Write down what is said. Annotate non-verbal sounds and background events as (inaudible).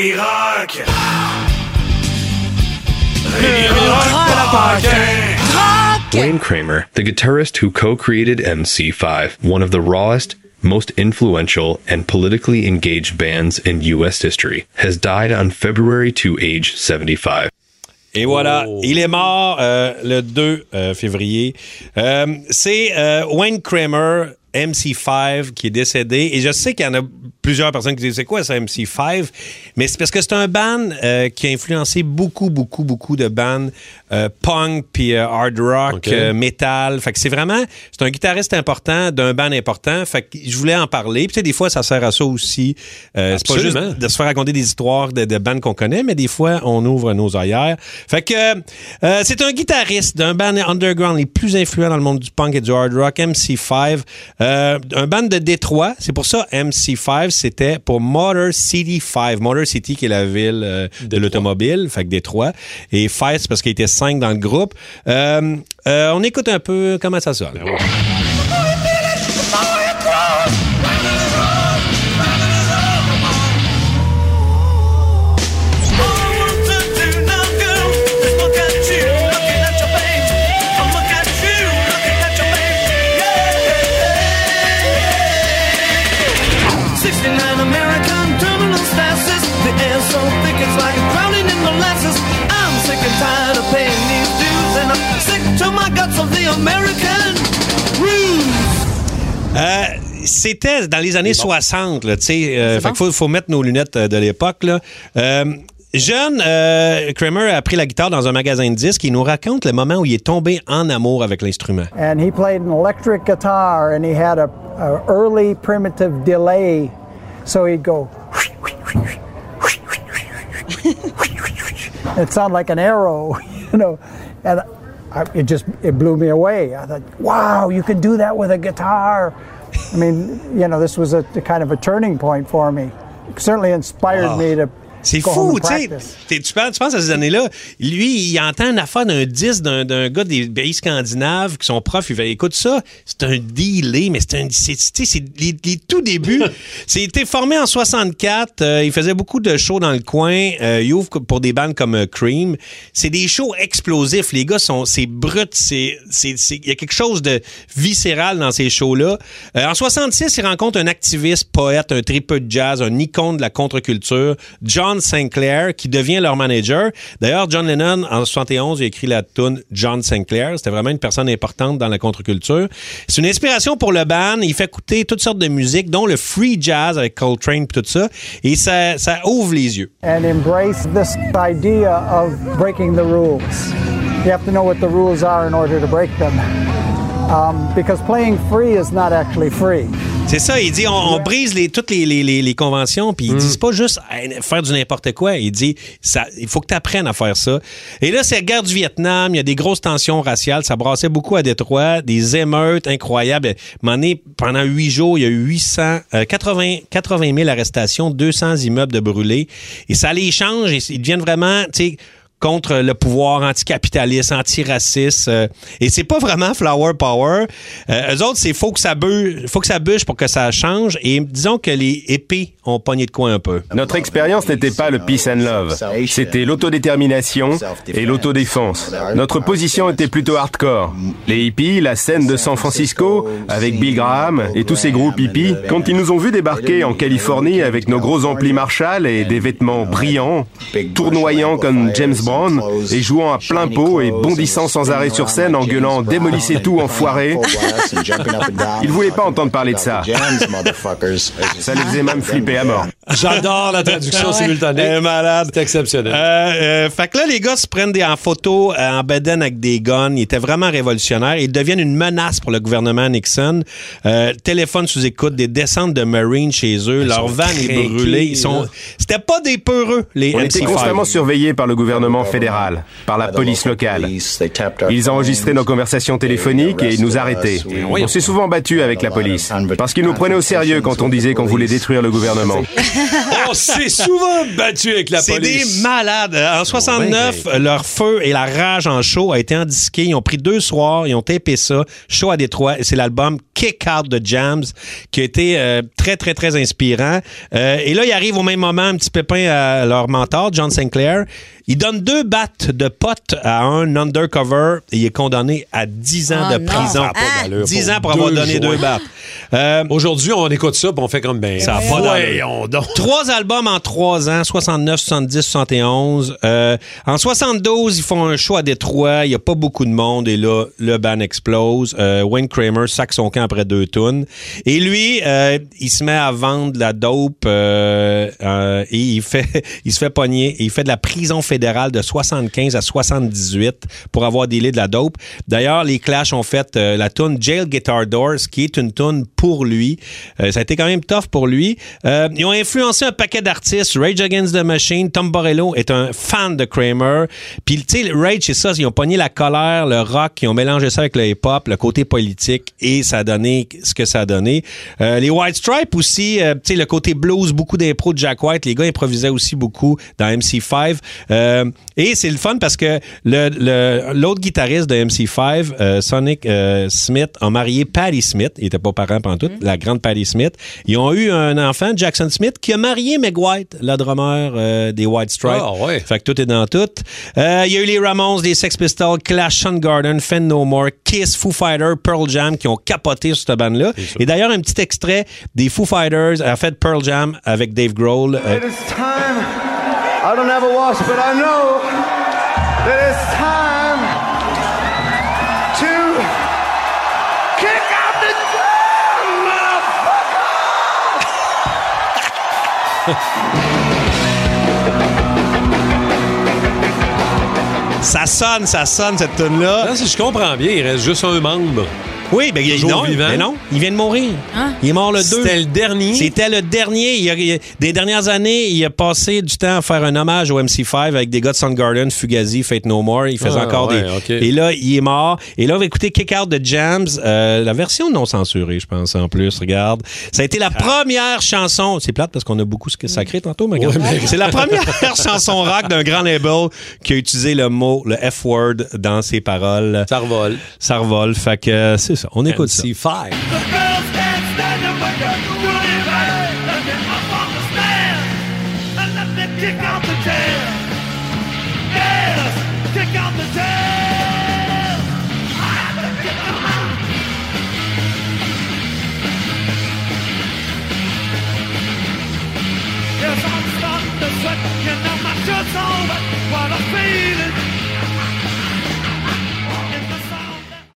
Rémi Rock. Rémi Rock Paquin. Wayne Kramer, the guitarist who co created MC5, one of the rawest, most influential, and politically engaged bands in U.S. history, has died on February 2, age 75. Et voilà, oh. il est mort euh, le 2 euh, février. Euh, c'est euh, Wayne Kramer, MC5, qui est décédé. Et je sais qu'il y en a plusieurs personnes qui disent c'est quoi ça MC5 mais c'est parce que c'est un band euh, qui a influencé beaucoup beaucoup beaucoup de bands euh, punk puis euh, hard rock metal. Fait que c'est vraiment c'est un guitariste important d'un band important. Fait que je voulais en parler. Puis tu sais des fois ça sert à ça aussi. C'est pas juste de se faire raconter des histoires de, de bands qu'on connaît mais des fois on ouvre nos ailleurs fait que c'est un guitariste d'un band underground les plus influents dans le monde du punk et du hard rock MC5 euh, un band de Détroit. C'est pour ça MC5 c'était pour Motor City 5 Motor City qui est la ville euh, de l'automobile fait que Détroit. Et 5 c'est parce qu'il était 5 dans le groupe. Euh, euh, on écoute un peu comment ça sonne Euh, c'était dans les années 60, là, tu sais. euh, fait qu'il faut, faut mettre nos lunettes euh, de l'époque, là. Euh, Jeune, euh, Kramer a pris la guitare dans un magasin de disques et il nous raconte le moment où il est tombé en amour avec l'instrument. and he played an electric guitar and he had a, a early primitive delay so he'd go (laughs) it sounded like an arrow (laughs) you know and I, it just it blew me away. I thought wow you can do that with a guitar. I mean you know this was a, a kind of a turning point for me. It certainly inspired Wow. me to C'est fou, tu Tu penses, tu penses à ces années-là, lui, il entend une affaire d'un disque d'un, d'un gars des pays scandinaves qui sont profs. Il fait, écoute ça, c'est un delay, mais c'est un, c'est, tu sais, c'est les, les tout débuts. (laughs) c'est été formé en 64. euh, il faisait beaucoup de shows dans le coin. Euh, il ouvre pour des bandes comme euh, Cream. C'est des shows explosifs. Les gars sont, c'est brut. C'est, il y a quelque chose de viscéral dans ces shows-là. En 66, il rencontre un activiste, poète, un tripeux de jazz, un icône de la contre-culture, John Sinclair, qui devient leur manager. D'ailleurs, John Lennon, en 71, il a écrit la tune John Sinclair. C'était vraiment une personne importante dans la contre-culture. C'est une inspiration pour le band. Il fait écouter toutes sortes de musique, dont le free jazz avec Coltrane et tout ça. Et ça, ça ouvre les yeux. and embrace this idea of breaking the rules. You have to know what the rules are in order to break them. Um, because playing free is not actually free. C'est ça, il dit on, on brise les, toutes les, les- les- les conventions, puis il dit c'est pas juste faire du n'importe quoi. Il dit ça, il faut que tu apprennes à faire ça. Et là, c'est la guerre du Vietnam, il y a des grosses tensions raciales, ça brassait beaucoup à Détroit, des émeutes incroyables. Donné, pendant huit jours, il y a eu 800, euh, 80, 80 000 arrestations, 200 immeubles de brûlés. Et ça les change, et ils deviennent vraiment, tu sais, contre le pouvoir anticapitaliste, antiraciste. euh, et c'est pas vraiment flower power. Euh, eux autres, c'est faut que ça bûche, faut que ça bûche pour que ça change. Et disons que les épées ont pogné de coin un peu. Notre expérience n'était pas le peace and love, c'était l'autodétermination et l'autodéfense. Notre position était plutôt hardcore. Les hippies, la scène de San Francisco, avec Bill Graham et tous ces groupes hippies, quand ils nous ont vus débarquer en Californie avec nos gros amplis Marshall et des vêtements brillants, tournoyants comme James Brown et jouant à plein pot et bondissant sans arrêt sur scène en gueulant démolissez tout enfoiré, ils voulaient pas entendre parler de ça. (laughs) Ça les faisait même flipper à mort. J'adore la traduction simultanée. Malade. C'est exceptionnel. Euh, euh, fait que là, les gars se prennent des, en photo euh, en bedaine avec des guns. Ils étaient vraiment révolutionnaires. Ils deviennent une menace pour le gouvernement Nixon. Euh, téléphone sous écoute, des descentes de Marines chez eux. Leur van est brûlée. Ils sont. C'était pas des peureux, les On était MC5. constamment surveillés par le gouvernement gouvernement fédéral, par la police locale. Ils enregistraient nos conversations téléphoniques et nous arrêtaient. On s'est souvent battu avec la police, parce qu'ils nous prenaient au sérieux quand on disait qu'on voulait détruire le gouvernement. (laughs) On s'est souvent battu avec la C'est police. des malades. En 69, leur feu et la rage en show a été endisqué. Ils ont pris deux soirs, ils ont tapé ça. Show à Détroit. Et C'est l'album Kick Out de Jams qui a été euh, très, très, très inspirant. Euh, et là, il arrive au même moment un petit pépin à leur mentor, John Sinclair. Il donne deux battes de potes à un undercover et il est condamné à 10 ans Oh de non. prison. Pas d'allure 10 pour ans pour avoir donné deux battes. (laughs) Euh, Aujourd'hui, on écoute ça puis on fait comme ben. Ça a pas donc. (laughs) Trois albums en trois ans, 69, 70, 71. Euh, en 72, ils font un show à Détroit. Il n'y a pas beaucoup de monde. Et là, le band explose. Euh, Wayne Kramer sac son camp après deux tunes. Et lui, euh, il se met à vendre de la dope euh, euh, et il fait, (laughs) il se fait pogner. Et il fait de la prison fédérale de 75 à 78 pour avoir délai de la dope. D'ailleurs, les Clash ont fait euh, la tune Jail Guitar Doors, qui est une tune pour lui. Euh, ça a été quand même tough pour lui. Euh, ils ont influencé un paquet d'artistes. Rage Against the Machine, Tom Borello est un fan de Kramer. Puis, tu sais, Rage, c'est ça. Ils ont pogné la colère, le rock, ils ont mélangé ça avec le hip-hop, le côté politique, et ça a donné ce que ça a donné. Les White Stripes aussi, tu sais, le côté blues, beaucoup d'impro de Jack White. Les gars improvisaient aussi beaucoup dans MC5. Euh, et c'est le fun parce que le- le- l'autre guitariste de MC5, euh, Sonic euh, Smith, a marié Patti Smith. Il était pas parent pendant tout, la grande Patti Smith. Ils ont eu un enfant, Jackson Smith, qui a marié Meg White, le drummer euh, des White Stripes. Ah, ouais. Fait que tout est dans tout. Euh, Il y a eu les Ramones, les Sex Pistols, Clash, Soundgarden, Fend No More, Kiss, Foo Fighters, Pearl Jam qui ont capoté sur cette bande-là. Et d'ailleurs, un petit extrait des Foo Fighters, en fait Pearl Jam avec Dave Grohl. Euh, It is time. I don't have a watch, but I know that it's time to kick out the drum, motherfucker! ça sonne, ça sonne cette tune-là. Là, si je comprends bien, il reste juste un membre. Oui, ben, il, non, vivant. mais non, il vient de mourir. Hein? Il est mort le 2. C'était le dernier. C'était le dernier. Il a- il a- des dernières années, il a passé du temps à faire un hommage au MC5 avec des gars de Soundgarden, Fugazi, Fate No More. Il faisait Ah, encore ouais, des. ok. Et là, il est mort. Et là, on va écouter Kick Out de Jams, euh, la version non censurée, je pense, en plus. Regarde. Ça a été la première chanson. C'est plate parce qu'on a beaucoup sacré tantôt, mais regarde. C'est la première (laughs) chanson rock d'un grand label qui a utilisé le mot, le F-word dans ses paroles. Ça revole. Ça revole. Fait que euh, c'est ça. On écoute ça. MC5. The girls can't stand it when you're doing right. Let them up on the stand and let them kick out the jam. Yes, kick out the jam.